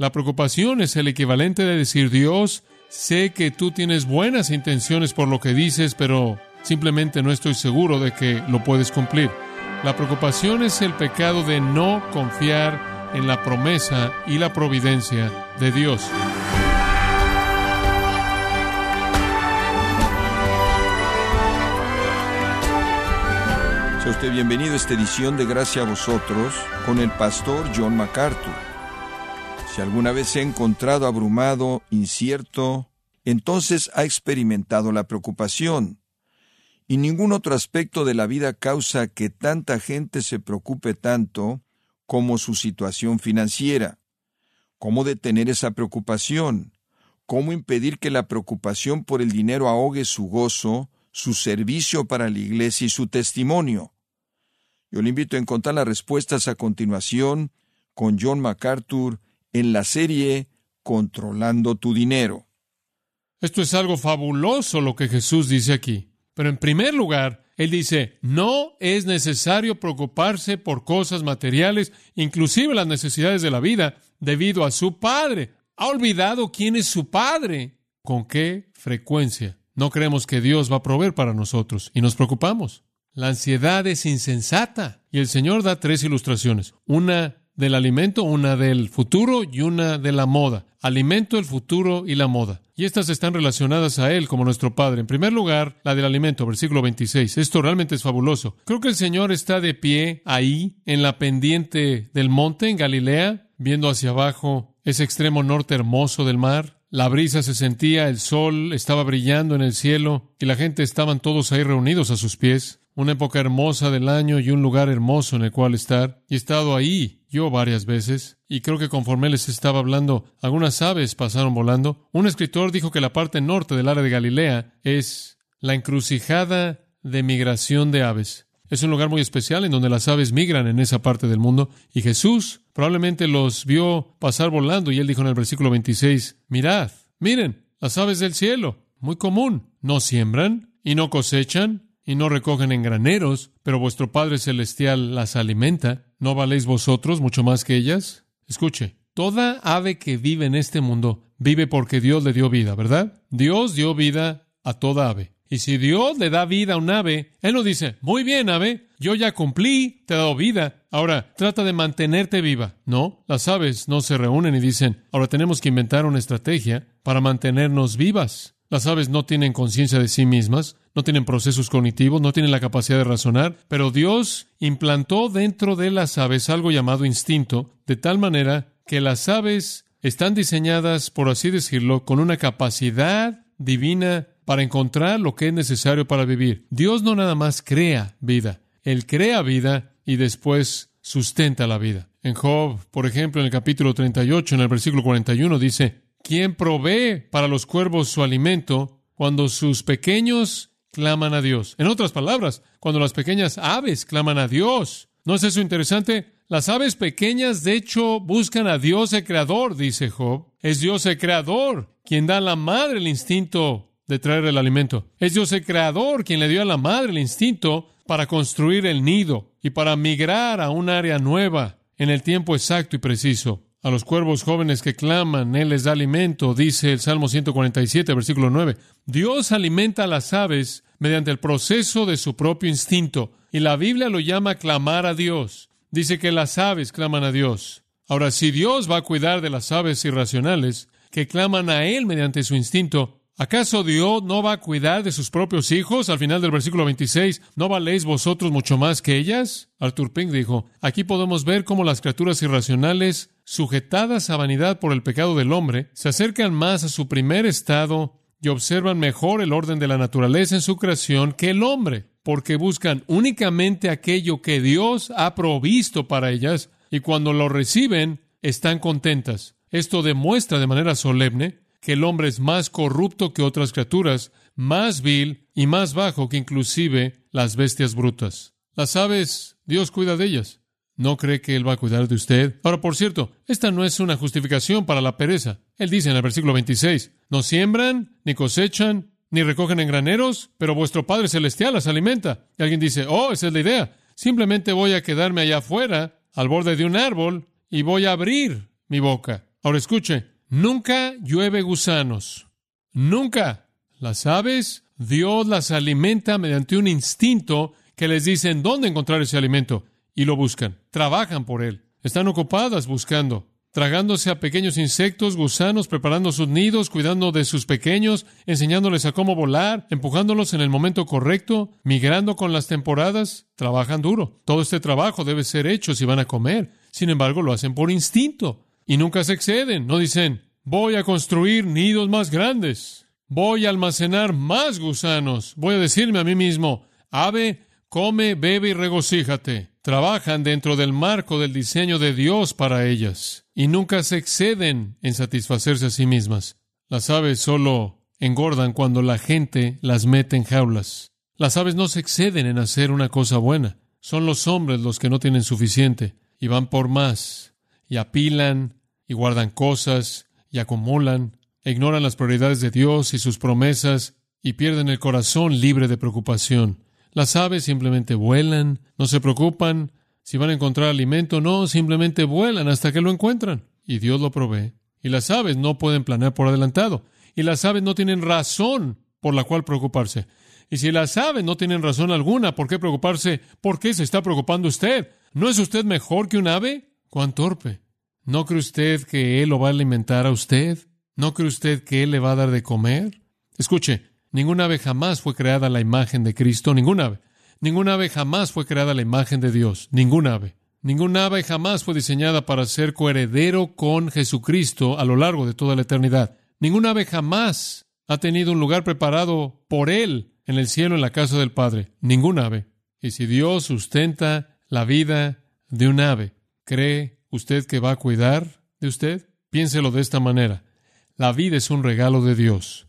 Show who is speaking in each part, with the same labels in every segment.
Speaker 1: La preocupación es el equivalente de decir, Dios, sé que tú tienes buenas intenciones por lo que dices, pero simplemente no estoy seguro de que lo puedes cumplir. La preocupación es el pecado de no confiar en la promesa y la providencia de Dios.
Speaker 2: Sea usted bienvenido a esta edición de Gracia a vosotros con el pastor John MacArthur. Si alguna vez se ha encontrado abrumado, incierto, entonces ha experimentado la preocupación. Y ningún otro aspecto de la vida causa que tanta gente se preocupe tanto como su situación financiera. ¿Cómo detener esa preocupación? ¿Cómo impedir que la preocupación por el dinero ahogue su gozo, su servicio para la iglesia y su testimonio? Yo le invito a encontrar las respuestas a continuación con John MacArthur en la serie Controlando tu dinero.
Speaker 1: Esto es algo fabuloso lo que Jesús dice aquí. Pero en primer lugar, Él dice, no es necesario preocuparse por cosas materiales, inclusive las necesidades de la vida, debido a su Padre. ¿Ha olvidado quién es su Padre? ¿Con qué frecuencia? No creemos que Dios va a proveer para nosotros y nos preocupamos. La ansiedad es insensata. Y el Señor da tres ilustraciones. Una del alimento, una del futuro y una de la moda. Alimento, el futuro y la moda. Y estas están relacionadas a Él como nuestro Padre. En primer lugar, la del alimento, versículo 26. Esto realmente es fabuloso. Creo que el Señor está de pie ahí, en la pendiente del monte, en Galilea, viendo hacia abajo ese extremo norte hermoso del mar. La brisa se sentía, el sol estaba brillando en el cielo y la gente estaban todos ahí reunidos a sus pies una época hermosa del año y un lugar hermoso en el cual estar. Y he estado ahí yo varias veces, y creo que conforme les estaba hablando, algunas aves pasaron volando. Un escritor dijo que la parte norte del área de Galilea es la encrucijada de migración de aves. Es un lugar muy especial en donde las aves migran en esa parte del mundo, y Jesús probablemente los vio pasar volando, y él dijo en el versículo 26, mirad, miren, las aves del cielo, muy común, no siembran y no cosechan, y no recogen en graneros, pero vuestro Padre Celestial las alimenta. ¿No valéis vosotros mucho más que ellas? Escuche, toda ave que vive en este mundo vive porque Dios le dio vida, ¿verdad? Dios dio vida a toda ave. Y si Dios le da vida a un ave, Él no dice, muy bien, ave, yo ya cumplí, te he dado vida, ahora trata de mantenerte viva. No, las aves no se reúnen y dicen, ahora tenemos que inventar una estrategia para mantenernos vivas. Las aves no tienen conciencia de sí mismas, no tienen procesos cognitivos, no tienen la capacidad de razonar, pero Dios implantó dentro de las aves algo llamado instinto, de tal manera que las aves están diseñadas, por así decirlo, con una capacidad divina para encontrar lo que es necesario para vivir. Dios no nada más crea vida, Él crea vida y después sustenta la vida. En Job, por ejemplo, en el capítulo 38, en el versículo 41, dice, ¿quién provee para los cuervos su alimento cuando sus pequeños claman a Dios. En otras palabras, cuando las pequeñas aves claman a Dios. ¿No es eso interesante? Las aves pequeñas, de hecho, buscan a Dios el Creador, dice Job. Es Dios el Creador quien da a la madre el instinto de traer el alimento. Es Dios el Creador quien le dio a la madre el instinto para construir el nido y para migrar a un área nueva en el tiempo exacto y preciso. A los cuervos jóvenes que claman, Él les da alimento, dice el Salmo 147, versículo 9. Dios alimenta a las aves mediante el proceso de su propio instinto, y la Biblia lo llama clamar a Dios. Dice que las aves claman a Dios. Ahora, si Dios va a cuidar de las aves irracionales, que claman a Él mediante su instinto, ¿Acaso Dios no va a cuidar de sus propios hijos? Al final del versículo 26, ¿no valéis vosotros mucho más que ellas? Arthur Pink dijo, aquí podemos ver cómo las criaturas irracionales, sujetadas a vanidad por el pecado del hombre, se acercan más a su primer estado y observan mejor el orden de la naturaleza en su creación que el hombre, porque buscan únicamente aquello que Dios ha provisto para ellas y cuando lo reciben están contentas. Esto demuestra de manera solemne que el hombre es más corrupto que otras criaturas, más vil y más bajo que inclusive las bestias brutas. Las aves, Dios cuida de ellas. ¿No cree que Él va a cuidar de usted? Ahora, por cierto, esta no es una justificación para la pereza. Él dice en el versículo 26, no siembran, ni cosechan, ni recogen en graneros, pero vuestro Padre Celestial las alimenta. Y alguien dice, oh, esa es la idea. Simplemente voy a quedarme allá afuera, al borde de un árbol, y voy a abrir mi boca. Ahora escuche, nunca llueve gusanos. Nunca. Las aves, Dios las alimenta mediante un instinto que les dice en dónde encontrar ese alimento y lo buscan. Trabajan por él. Están ocupadas buscando tragándose a pequeños insectos, gusanos, preparando sus nidos, cuidando de sus pequeños, enseñándoles a cómo volar, empujándolos en el momento correcto, migrando con las temporadas, trabajan duro. Todo este trabajo debe ser hecho si van a comer. Sin embargo, lo hacen por instinto y nunca se exceden. No dicen, voy a construir nidos más grandes, voy a almacenar más gusanos, voy a decirme a mí mismo, ave, come, bebe y regocíjate. Trabajan dentro del marco del diseño de Dios para ellas y nunca se exceden en satisfacerse a sí mismas. Las aves solo engordan cuando la gente las mete en jaulas. Las aves no se exceden en hacer una cosa buena. Son los hombres los que no tienen suficiente y van por más y apilan y guardan cosas y acumulan, e ignoran las prioridades de Dios y sus promesas y pierden el corazón libre de preocupación. Las aves simplemente vuelan, no se preocupan si van a encontrar alimento, no, simplemente vuelan hasta que lo encuentran. Y Dios lo provee. Y las aves no pueden planear por adelantado. Y las aves no tienen razón por la cual preocuparse. Y si las aves no tienen razón alguna por qué preocuparse, ¿por qué se está preocupando usted? ¿No es usted mejor que un ave? ¡Cuán torpe! ¿No cree usted que Él lo va a alimentar a usted? ¿No cree usted que Él le va a dar de comer? Escuche, ninguna ave jamás fue creada a la imagen de Cristo, ninguna ave. Ninguna ave jamás fue creada a la imagen de Dios, ninguna ave. Ninguna ave jamás fue diseñada para ser coheredero con Jesucristo a lo largo de toda la eternidad. Ninguna ave jamás ha tenido un lugar preparado por Él en el cielo, en la casa del Padre. Ninguna ave. Y si Dios sustenta la vida de un ave, ¿cree usted que va a cuidar de usted? Piénselo de esta manera. La vida es un regalo de Dios.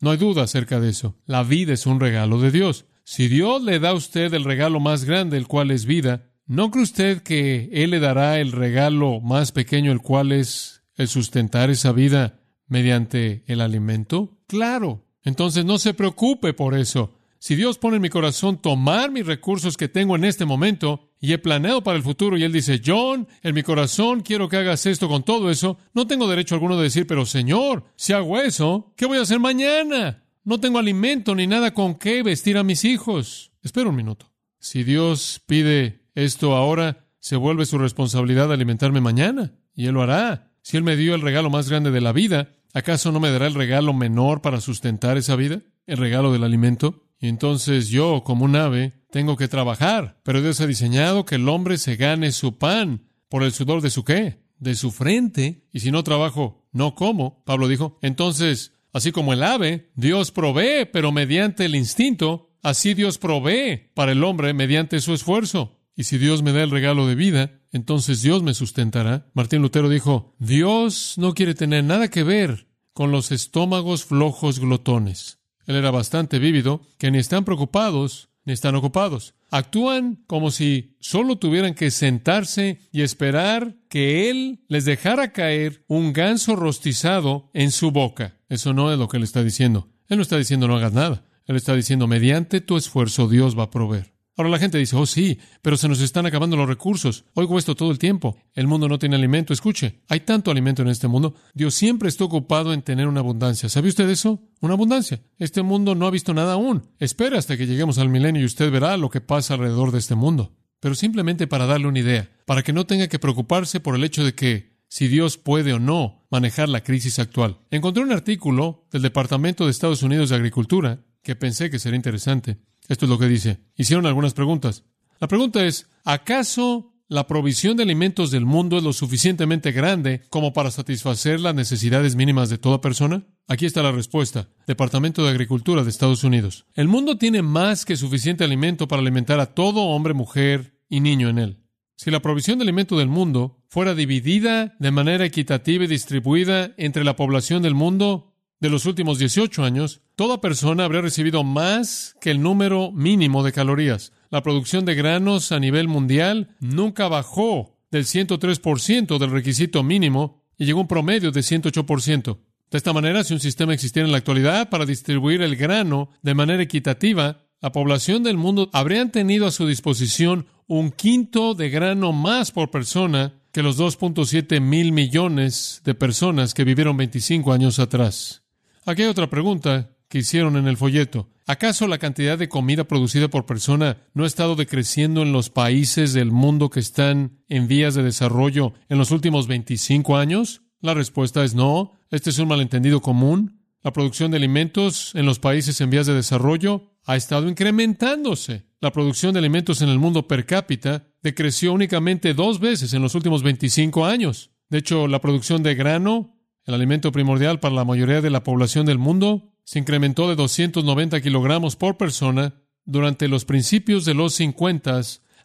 Speaker 1: No hay duda acerca de eso. La vida es un regalo de Dios. Si Dios le da a usted el regalo más grande, el cual es vida, ¿no cree usted que Él le dará el regalo más pequeño, el cual es el sustentar esa vida mediante el alimento? Claro. Entonces no se preocupe por eso. Si Dios pone en mi corazón tomar mis recursos que tengo en este momento y he planeado para el futuro y Él dice, John, en mi corazón quiero que hagas esto con todo eso, no tengo derecho alguno de decir, pero Señor, si hago eso, ¿qué voy a hacer mañana? No tengo alimento ni nada con qué vestir a mis hijos. Espera un minuto. Si Dios pide esto ahora, se vuelve su responsabilidad alimentarme mañana, y Él lo hará. Si Él me dio el regalo más grande de la vida, ¿acaso no me dará el regalo menor para sustentar esa vida? ¿El regalo del alimento? Y entonces yo, como un ave, tengo que trabajar. Pero Dios ha diseñado que el hombre se gane su pan por el sudor de su qué? De su frente. Y si no trabajo, no como. Pablo dijo, entonces Así como el ave, Dios provee, pero mediante el instinto, así Dios provee para el hombre mediante su esfuerzo. Y si Dios me da el regalo de vida, entonces Dios me sustentará. Martín Lutero dijo, Dios no quiere tener nada que ver con los estómagos flojos glotones. Él era bastante vívido, que ni están preocupados ni están ocupados. Actúan como si solo tuvieran que sentarse y esperar que Él les dejara caer un ganso rostizado en su boca. Eso no es lo que Él está diciendo. Él no está diciendo no hagas nada. Él está diciendo mediante tu esfuerzo Dios va a proveer. Ahora la gente dice, oh sí, pero se nos están acabando los recursos. Oigo esto todo el tiempo. El mundo no tiene alimento. Escuche, hay tanto alimento en este mundo. Dios siempre está ocupado en tener una abundancia. ¿Sabe usted eso? Una abundancia. Este mundo no ha visto nada aún. Espera hasta que lleguemos al milenio y usted verá lo que pasa alrededor de este mundo. Pero simplemente para darle una idea, para que no tenga que preocuparse por el hecho de que si Dios puede o no manejar la crisis actual. Encontré un artículo del Departamento de Estados Unidos de Agricultura que pensé que sería interesante. Esto es lo que dice. Hicieron algunas preguntas. La pregunta es, ¿acaso la provisión de alimentos del mundo es lo suficientemente grande como para satisfacer las necesidades mínimas de toda persona? Aquí está la respuesta. Departamento de Agricultura de Estados Unidos. El mundo tiene más que suficiente alimento para alimentar a todo hombre, mujer y niño en él. Si la provisión de alimento del mundo fuera dividida de manera equitativa y distribuida entre la población del mundo, de los últimos 18 años, toda persona habría recibido más que el número mínimo de calorías. La producción de granos a nivel mundial nunca bajó del 103% del requisito mínimo y llegó a un promedio de 108%. De esta manera, si un sistema existiera en la actualidad para distribuir el grano de manera equitativa, la población del mundo habría tenido a su disposición un quinto de grano más por persona que los 2.7 mil millones de personas que vivieron 25 años atrás. Aquí hay otra pregunta que hicieron en el folleto. ¿Acaso la cantidad de comida producida por persona no ha estado decreciendo en los países del mundo que están en vías de desarrollo en los últimos 25 años? La respuesta es no. Este es un malentendido común. La producción de alimentos en los países en vías de desarrollo ha estado incrementándose. La producción de alimentos en el mundo per cápita decreció únicamente dos veces en los últimos 25 años. De hecho, la producción de grano, el alimento primordial para la mayoría de la población del mundo, se incrementó de 290 kilogramos por persona durante los principios de los 50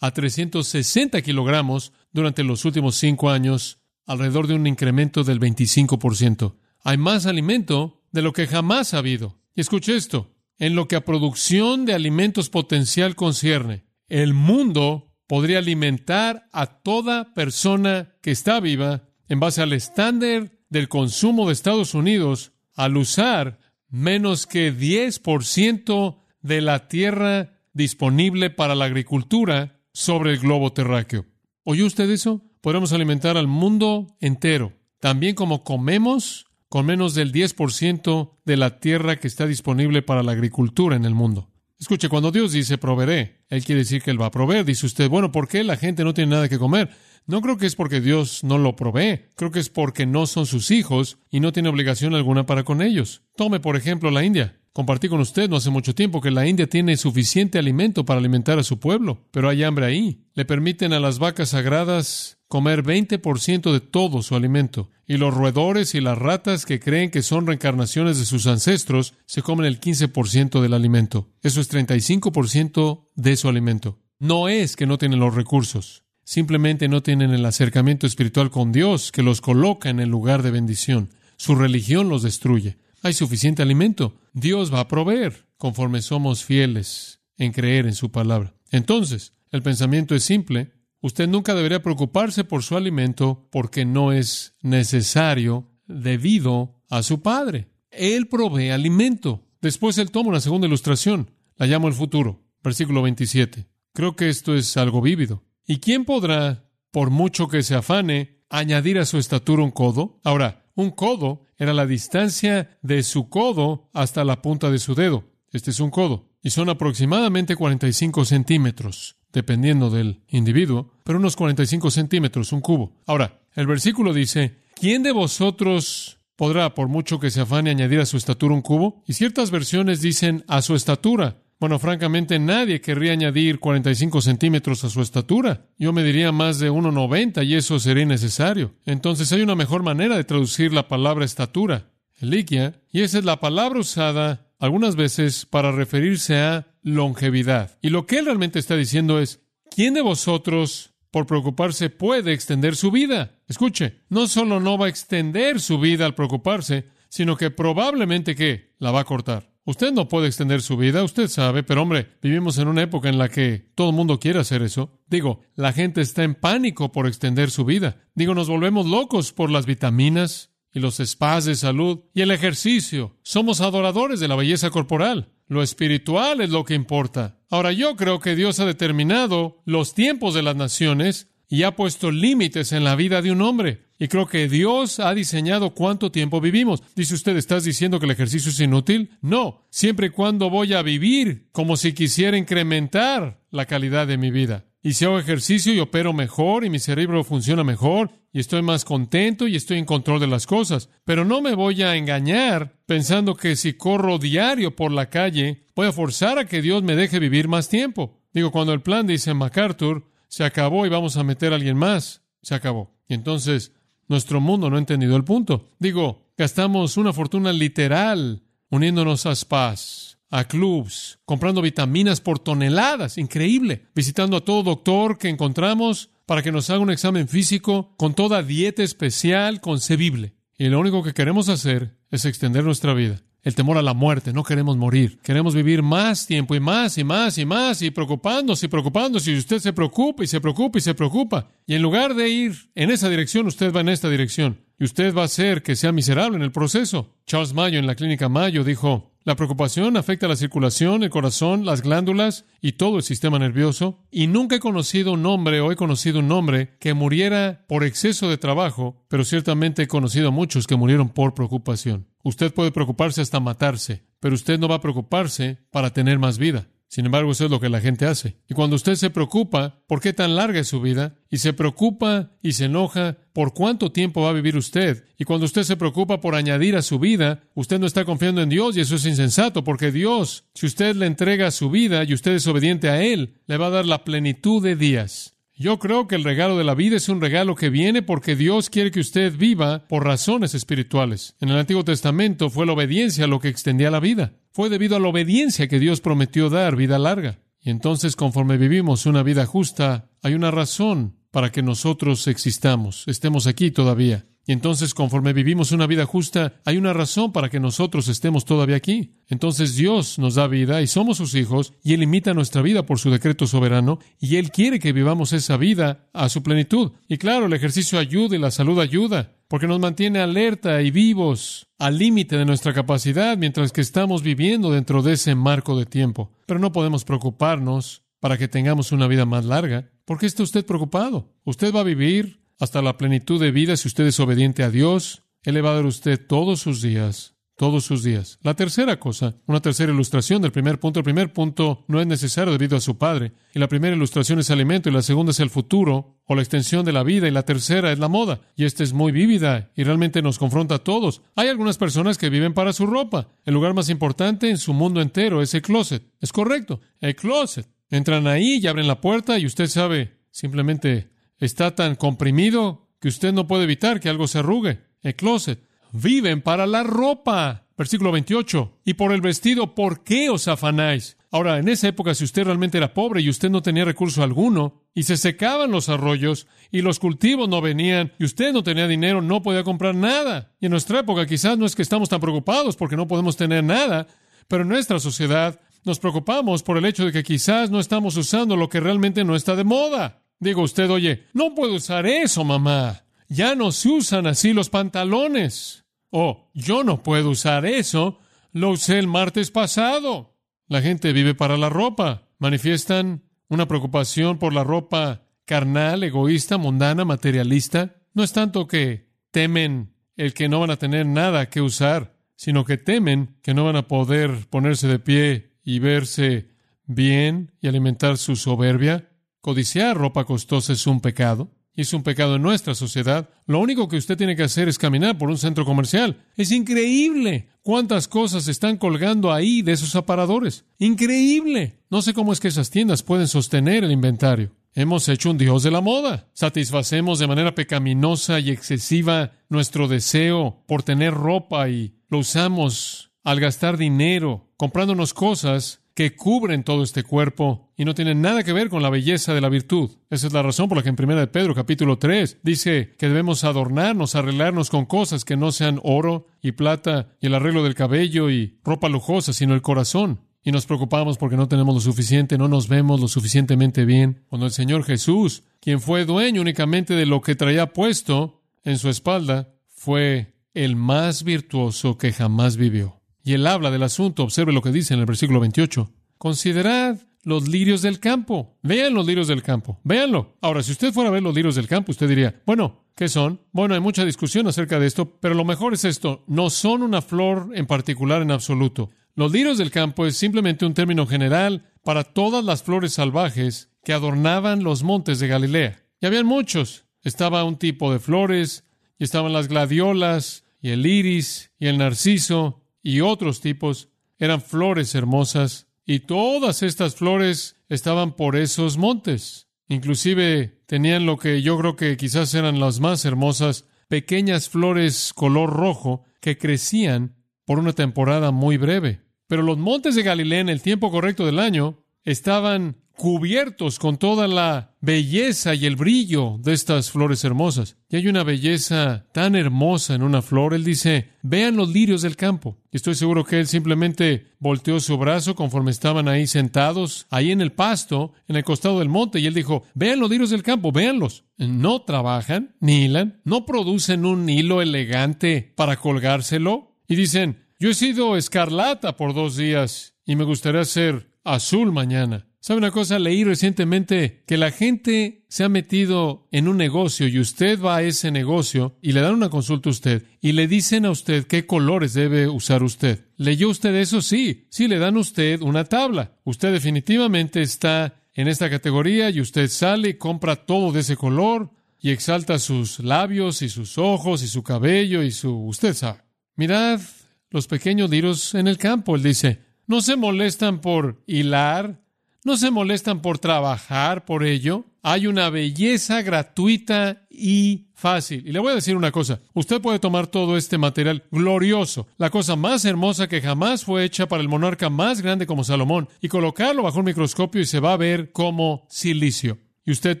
Speaker 1: a 360 kilogramos durante los últimos cinco años, alrededor de un incremento del 25%. Hay más alimento de lo que jamás ha habido. Y escuche esto, en lo que a producción de alimentos potencial concierne, el mundo podría alimentar a toda persona que está viva en base al estándar del consumo de Estados Unidos al usar menos que 10% de la tierra disponible para la agricultura sobre el globo terráqueo. ¿Oyó usted eso? Podemos alimentar al mundo entero, también como comemos, con menos del 10% de la tierra que está disponible para la agricultura en el mundo. Escuche, cuando Dios dice proveeré, Él quiere decir que Él va a proveer. Dice usted, bueno, ¿por qué la gente no tiene nada que comer? No creo que es porque Dios no lo provee, creo que es porque no son sus hijos y no tiene obligación alguna para con ellos. Tome, por ejemplo, la India. Compartí con usted no hace mucho tiempo que la India tiene suficiente alimento para alimentar a su pueblo, pero hay hambre ahí. Le permiten a las vacas sagradas comer 20% de todo su alimento, y los roedores y las ratas que creen que son reencarnaciones de sus ancestros se comen el 15% del alimento. Eso es 35% de su alimento. No es que no tienen los recursos, simplemente no tienen el acercamiento espiritual con Dios que los coloca en el lugar de bendición. Su religión los destruye. Hay suficiente alimento. Dios va a proveer conforme somos fieles en creer en su palabra. Entonces, el pensamiento es simple. Usted nunca debería preocuparse por su alimento porque no es necesario debido a su Padre. Él provee alimento. Después él toma una segunda ilustración. La llamo el futuro. Versículo 27. Creo que esto es algo vívido. ¿Y quién podrá, por mucho que se afane, añadir a su estatura un codo? Ahora, un codo era la distancia de su codo hasta la punta de su dedo. Este es un codo. Y son aproximadamente 45 centímetros, dependiendo del individuo, pero unos 45 centímetros, un cubo. Ahora, el versículo dice, ¿quién de vosotros podrá, por mucho que se afane, añadir a su estatura un cubo? Y ciertas versiones dicen a su estatura. Bueno, francamente, nadie querría añadir 45 centímetros a su estatura. Yo me diría más de 1,90 y eso sería innecesario. Entonces hay una mejor manera de traducir la palabra estatura, eliquia, y esa es la palabra usada algunas veces para referirse a longevidad. Y lo que él realmente está diciendo es, ¿quién de vosotros, por preocuparse, puede extender su vida? Escuche, no solo no va a extender su vida al preocuparse, sino que probablemente que la va a cortar. Usted no puede extender su vida, usted sabe, pero hombre, vivimos en una época en la que todo el mundo quiere hacer eso. Digo, la gente está en pánico por extender su vida. Digo, nos volvemos locos por las vitaminas y los spas de salud y el ejercicio. Somos adoradores de la belleza corporal. Lo espiritual es lo que importa. Ahora yo creo que Dios ha determinado los tiempos de las naciones y ha puesto límites en la vida de un hombre. Y creo que Dios ha diseñado cuánto tiempo vivimos. Dice usted, ¿estás diciendo que el ejercicio es inútil? No, siempre y cuando voy a vivir como si quisiera incrementar la calidad de mi vida. Y si hago ejercicio y opero mejor y mi cerebro funciona mejor y estoy más contento y estoy en control de las cosas. Pero no me voy a engañar pensando que si corro diario por la calle voy a forzar a que Dios me deje vivir más tiempo. Digo, cuando el plan dice MacArthur, se acabó y vamos a meter a alguien más, se acabó. Y entonces nuestro mundo no ha entendido el punto. Digo, gastamos una fortuna literal uniéndonos a spas, a clubs, comprando vitaminas por toneladas, increíble, visitando a todo doctor que encontramos para que nos haga un examen físico con toda dieta especial concebible. Y lo único que queremos hacer es extender nuestra vida el temor a la muerte, no queremos morir, queremos vivir más tiempo y más y más y más y preocupándose y preocupándose y usted se preocupa y se preocupa y se preocupa. Y en lugar de ir en esa dirección, usted va en esta dirección y usted va a hacer que sea miserable en el proceso. Charles Mayo en la clínica Mayo dijo, La preocupación afecta la circulación, el corazón, las glándulas y todo el sistema nervioso. Y nunca he conocido un hombre o he conocido un hombre que muriera por exceso de trabajo, pero ciertamente he conocido a muchos que murieron por preocupación. Usted puede preocuparse hasta matarse, pero usted no va a preocuparse para tener más vida. Sin embargo, eso es lo que la gente hace. Y cuando usted se preocupa por qué tan larga es su vida, y se preocupa y se enoja por cuánto tiempo va a vivir usted, y cuando usted se preocupa por añadir a su vida, usted no está confiando en Dios y eso es insensato, porque Dios, si usted le entrega su vida y usted es obediente a Él, le va a dar la plenitud de días. Yo creo que el regalo de la vida es un regalo que viene porque Dios quiere que usted viva por razones espirituales. En el Antiguo Testamento fue la obediencia lo que extendía la vida. Fue debido a la obediencia que Dios prometió dar vida larga. Y entonces, conforme vivimos una vida justa, hay una razón para que nosotros existamos, estemos aquí todavía. Y entonces, conforme vivimos una vida justa, hay una razón para que nosotros estemos todavía aquí. Entonces Dios nos da vida y somos sus hijos, y Él limita nuestra vida por su decreto soberano, y Él quiere que vivamos esa vida a su plenitud. Y claro, el ejercicio ayuda y la salud ayuda, porque nos mantiene alerta y vivos al límite de nuestra capacidad mientras que estamos viviendo dentro de ese marco de tiempo. Pero no podemos preocuparnos para que tengamos una vida más larga. ¿Por qué está usted preocupado? Usted va a vivir hasta la plenitud de vida si usted es obediente a Dios. Él le va a dar usted todos sus días, todos sus días. La tercera cosa, una tercera ilustración del primer punto. El primer punto no es necesario debido a su padre. Y la primera ilustración es alimento y la segunda es el futuro o la extensión de la vida y la tercera es la moda. Y esta es muy vívida y realmente nos confronta a todos. Hay algunas personas que viven para su ropa. El lugar más importante en su mundo entero es el closet. Es correcto, el closet. Entran ahí y abren la puerta y usted sabe, simplemente está tan comprimido que usted no puede evitar que algo se arrugue. El closet. Viven para la ropa. Versículo 28. Y por el vestido, ¿por qué os afanáis? Ahora, en esa época, si usted realmente era pobre y usted no tenía recurso alguno, y se secaban los arroyos, y los cultivos no venían, y usted no tenía dinero, no podía comprar nada. Y en nuestra época quizás no es que estamos tan preocupados porque no podemos tener nada, pero en nuestra sociedad nos preocupamos por el hecho de que quizás no estamos usando lo que realmente no está de moda. Digo usted, oye, no puedo usar eso, mamá. Ya no se usan así los pantalones. Oh, yo no puedo usar eso. Lo usé el martes pasado. La gente vive para la ropa. Manifiestan una preocupación por la ropa carnal, egoísta, mundana, materialista. No es tanto que temen el que no van a tener nada que usar, sino que temen que no van a poder ponerse de pie y verse bien y alimentar su soberbia. Codiciar ropa costosa es un pecado. Y es un pecado en nuestra sociedad. Lo único que usted tiene que hacer es caminar por un centro comercial. Es increíble cuántas cosas están colgando ahí de esos aparadores. Increíble. No sé cómo es que esas tiendas pueden sostener el inventario. Hemos hecho un Dios de la moda. Satisfacemos de manera pecaminosa y excesiva nuestro deseo por tener ropa y lo usamos al gastar dinero, comprándonos cosas que cubren todo este cuerpo y no tienen nada que ver con la belleza de la virtud. Esa es la razón por la que en 1 de Pedro capítulo 3 dice que debemos adornarnos, arreglarnos con cosas que no sean oro y plata y el arreglo del cabello y ropa lujosa, sino el corazón. Y nos preocupamos porque no tenemos lo suficiente, no nos vemos lo suficientemente bien. Cuando el Señor Jesús, quien fue dueño únicamente de lo que traía puesto en su espalda, fue el más virtuoso que jamás vivió. Y él habla del asunto, observe lo que dice en el versículo 28. Considerad los lirios del campo. Vean los lirios del campo. Véanlo. Ahora, si usted fuera a ver los lirios del campo, usted diría, bueno, ¿qué son? Bueno, hay mucha discusión acerca de esto, pero lo mejor es esto. No son una flor en particular en absoluto. Los lirios del campo es simplemente un término general para todas las flores salvajes que adornaban los montes de Galilea. Y habían muchos. Estaba un tipo de flores, y estaban las gladiolas, y el iris, y el narciso, y otros tipos. Eran flores hermosas y todas estas flores estaban por esos montes. Inclusive tenían lo que yo creo que quizás eran las más hermosas, pequeñas flores color rojo que crecían por una temporada muy breve. Pero los montes de Galilea en el tiempo correcto del año estaban cubiertos con toda la belleza y el brillo de estas flores hermosas. Y hay una belleza tan hermosa en una flor. Él dice, vean los lirios del campo. Y estoy seguro que él simplemente volteó su brazo conforme estaban ahí sentados, ahí en el pasto, en el costado del monte, y él dijo, vean los lirios del campo, véanlos. No trabajan, ni hilan, no producen un hilo elegante para colgárselo. Y dicen, Yo he sido escarlata por dos días y me gustaría ser azul mañana. ¿Sabe una cosa? Leí recientemente que la gente se ha metido en un negocio y usted va a ese negocio y le dan una consulta a usted y le dicen a usted qué colores debe usar usted. ¿Leyó usted eso? Sí. Sí, le dan a usted una tabla. Usted definitivamente está en esta categoría y usted sale y compra todo de ese color y exalta sus labios y sus ojos y su cabello y su... usted sabe. Mirad los pequeños liros en el campo. Él dice, no se molestan por hilar no se molestan por trabajar por ello. Hay una belleza gratuita y fácil. Y le voy a decir una cosa. Usted puede tomar todo este material glorioso, la cosa más hermosa que jamás fue hecha para el monarca más grande como Salomón, y colocarlo bajo un microscopio y se va a ver como silicio. Y usted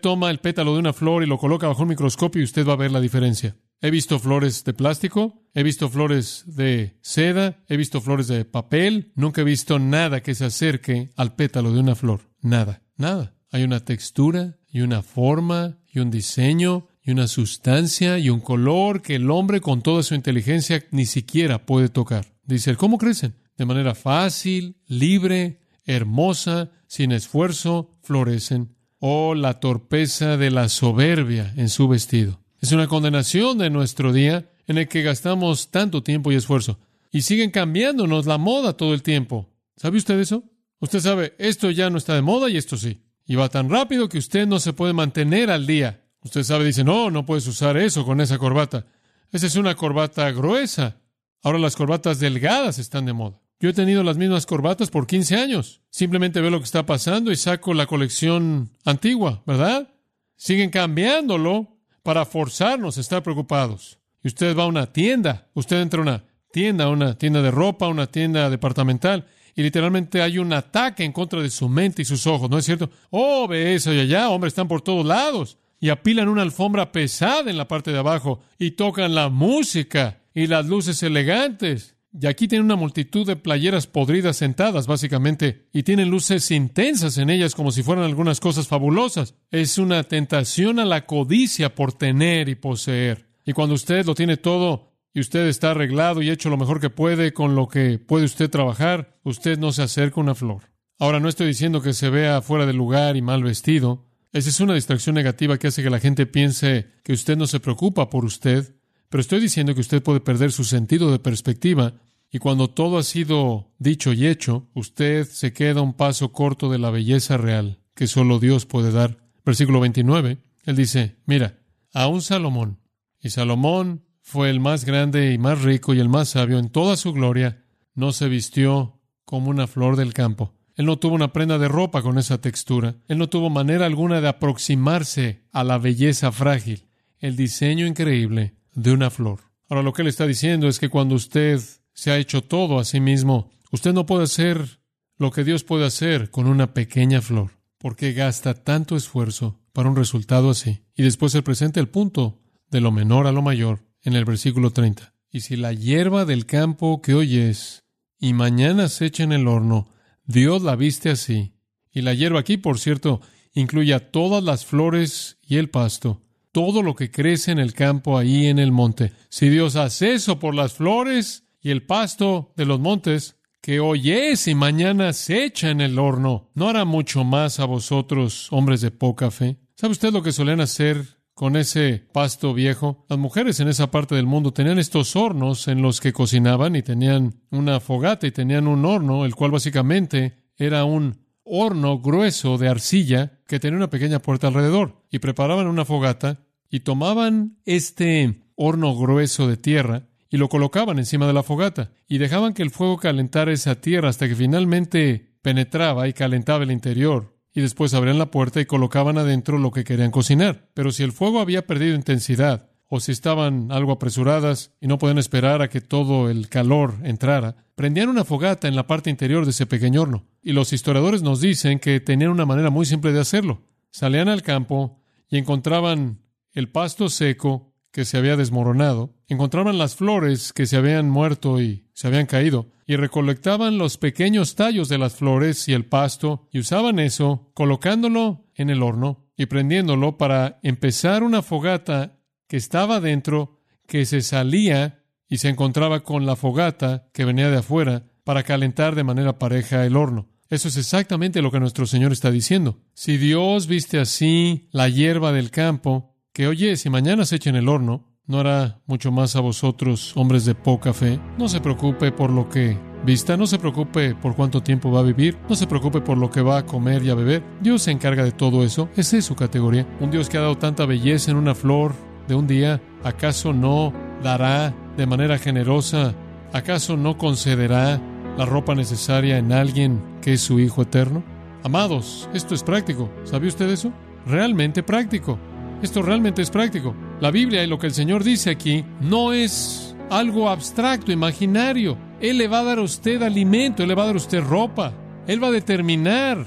Speaker 1: toma el pétalo de una flor y lo coloca bajo un microscopio y usted va a ver la diferencia. He visto flores de plástico, he visto flores de seda, he visto flores de papel, nunca he visto nada que se acerque al pétalo de una flor. Nada, nada. Hay una textura y una forma y un diseño y una sustancia y un color que el hombre con toda su inteligencia ni siquiera puede tocar. Dice, ¿cómo crecen? De manera fácil, libre, hermosa, sin esfuerzo, florecen. Oh, la torpeza de la soberbia en su vestido. Es una condenación de nuestro día en el que gastamos tanto tiempo y esfuerzo. Y siguen cambiándonos la moda todo el tiempo. ¿Sabe usted eso? Usted sabe, esto ya no está de moda y esto sí. Y va tan rápido que usted no se puede mantener al día. Usted sabe, dice, no, no puedes usar eso con esa corbata. Esa es una corbata gruesa. Ahora las corbatas delgadas están de moda. Yo he tenido las mismas corbatas por 15 años. Simplemente veo lo que está pasando y saco la colección antigua, ¿verdad? Siguen cambiándolo para forzarnos a estar preocupados. Y usted va a una tienda, usted entra a una tienda, una tienda de ropa, una tienda departamental, y literalmente hay un ataque en contra de su mente y sus ojos, ¿no es cierto? Oh, ve eso y allá, hombre, están por todos lados. Y apilan una alfombra pesada en la parte de abajo y tocan la música y las luces elegantes y aquí tienen una multitud de playeras podridas sentadas, básicamente, y tienen luces intensas en ellas como si fueran algunas cosas fabulosas. Es una tentación a la codicia por tener y poseer. Y cuando usted lo tiene todo y usted está arreglado y hecho lo mejor que puede con lo que puede usted trabajar, usted no se acerca una flor. Ahora no estoy diciendo que se vea fuera de lugar y mal vestido. Esa es una distracción negativa que hace que la gente piense que usted no se preocupa por usted, pero estoy diciendo que usted puede perder su sentido de perspectiva y cuando todo ha sido dicho y hecho, usted se queda un paso corto de la belleza real que solo Dios puede dar. Versículo 29, él dice, mira, un Salomón, y Salomón fue el más grande y más rico y el más sabio en toda su gloria, no se vistió como una flor del campo. Él no tuvo una prenda de ropa con esa textura. Él no tuvo manera alguna de aproximarse a la belleza frágil, el diseño increíble de una flor. Ahora lo que él está diciendo es que cuando usted se ha hecho todo a sí mismo. Usted no puede hacer lo que Dios puede hacer con una pequeña flor, porque gasta tanto esfuerzo para un resultado así. Y después se presenta el punto de lo menor a lo mayor en el versículo 30. Y si la hierba del campo que hoy es y mañana se echa en el horno, Dios la viste así. Y la hierba aquí, por cierto, incluye a todas las flores y el pasto, todo lo que crece en el campo ahí en el monte. Si Dios hace eso por las flores, y el pasto de los montes, que hoy es y mañana se echa en el horno, ¿no hará mucho más a vosotros, hombres de poca fe? ¿Sabe usted lo que solían hacer con ese pasto viejo? Las mujeres en esa parte del mundo tenían estos hornos en los que cocinaban y tenían una fogata y tenían un horno, el cual básicamente era un horno grueso de arcilla que tenía una pequeña puerta alrededor. Y preparaban una fogata y tomaban este horno grueso de tierra y lo colocaban encima de la fogata y dejaban que el fuego calentara esa tierra hasta que finalmente penetraba y calentaba el interior. Y después abrían la puerta y colocaban adentro lo que querían cocinar. Pero si el fuego había perdido intensidad, o si estaban algo apresuradas y no podían esperar a que todo el calor entrara, prendían una fogata en la parte interior de ese pequeño horno. Y los historiadores nos dicen que tenían una manera muy simple de hacerlo. Salían al campo y encontraban el pasto seco que se había desmoronado, encontraban las flores que se habían muerto y se habían caído, y recolectaban los pequeños tallos de las flores y el pasto, y usaban eso, colocándolo en el horno y prendiéndolo para empezar una fogata que estaba dentro, que se salía y se encontraba con la fogata que venía de afuera para calentar de manera pareja el horno. Eso es exactamente lo que nuestro Señor está diciendo. Si Dios viste así la hierba del campo, que oye, si mañana se echa en el horno, ¿no hará mucho más a vosotros, hombres de poca fe? No se preocupe por lo que vista, no se preocupe por cuánto tiempo va a vivir, no se preocupe por lo que va a comer y a beber. Dios se encarga de todo eso. Esa es su categoría. Un Dios que ha dado tanta belleza en una flor de un día, ¿acaso no dará de manera generosa? ¿Acaso no concederá la ropa necesaria en alguien que es su Hijo eterno? Amados, esto es práctico. ¿Sabe usted eso? Realmente práctico. Esto realmente es práctico. La Biblia y lo que el Señor dice aquí no es algo abstracto, imaginario. Él le va a dar a usted alimento, Él le va a dar a usted ropa. Él va a determinar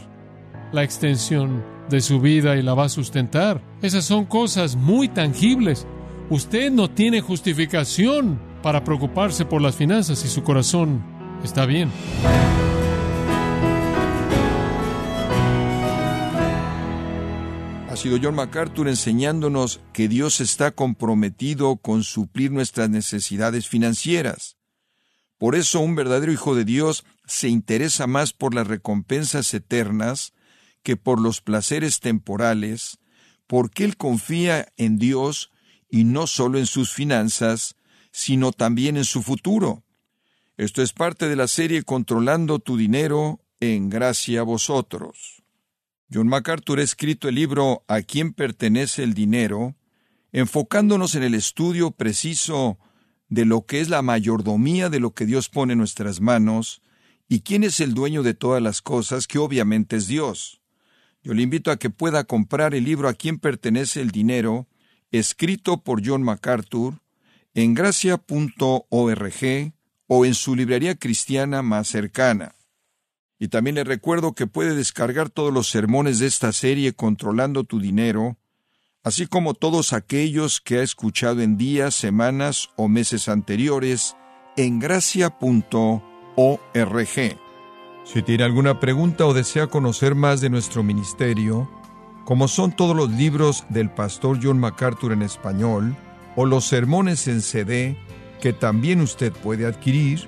Speaker 1: la extensión de su vida y la va a sustentar. Esas son cosas muy tangibles. Usted no tiene justificación para preocuparse por las finanzas si su corazón está bien.
Speaker 2: Sido John MacArthur enseñándonos que Dios está comprometido con suplir nuestras necesidades financieras. Por eso un verdadero hijo de Dios se interesa más por las recompensas eternas que por los placeres temporales, porque él confía en Dios y no solo en sus finanzas, sino también en su futuro. Esto es parte de la serie Controlando tu dinero en gracia a vosotros. John MacArthur ha escrito el libro A quién pertenece el dinero, enfocándonos en el estudio preciso de lo que es la mayordomía de lo que Dios pone en nuestras manos y quién es el dueño de todas las cosas, que obviamente es Dios. Yo le invito a que pueda comprar el libro A quién pertenece el dinero, escrito por John MacArthur, en gracia.org o en su librería cristiana más cercana. Y también le recuerdo que puede descargar todos los sermones de esta serie Controlando tu Dinero, así como todos aquellos que ha escuchado en días, semanas o meses anteriores en gracia.org. Si tiene alguna pregunta o desea conocer más de nuestro ministerio, como son todos los libros del pastor John MacArthur en español, o los sermones en CD, que también usted puede adquirir,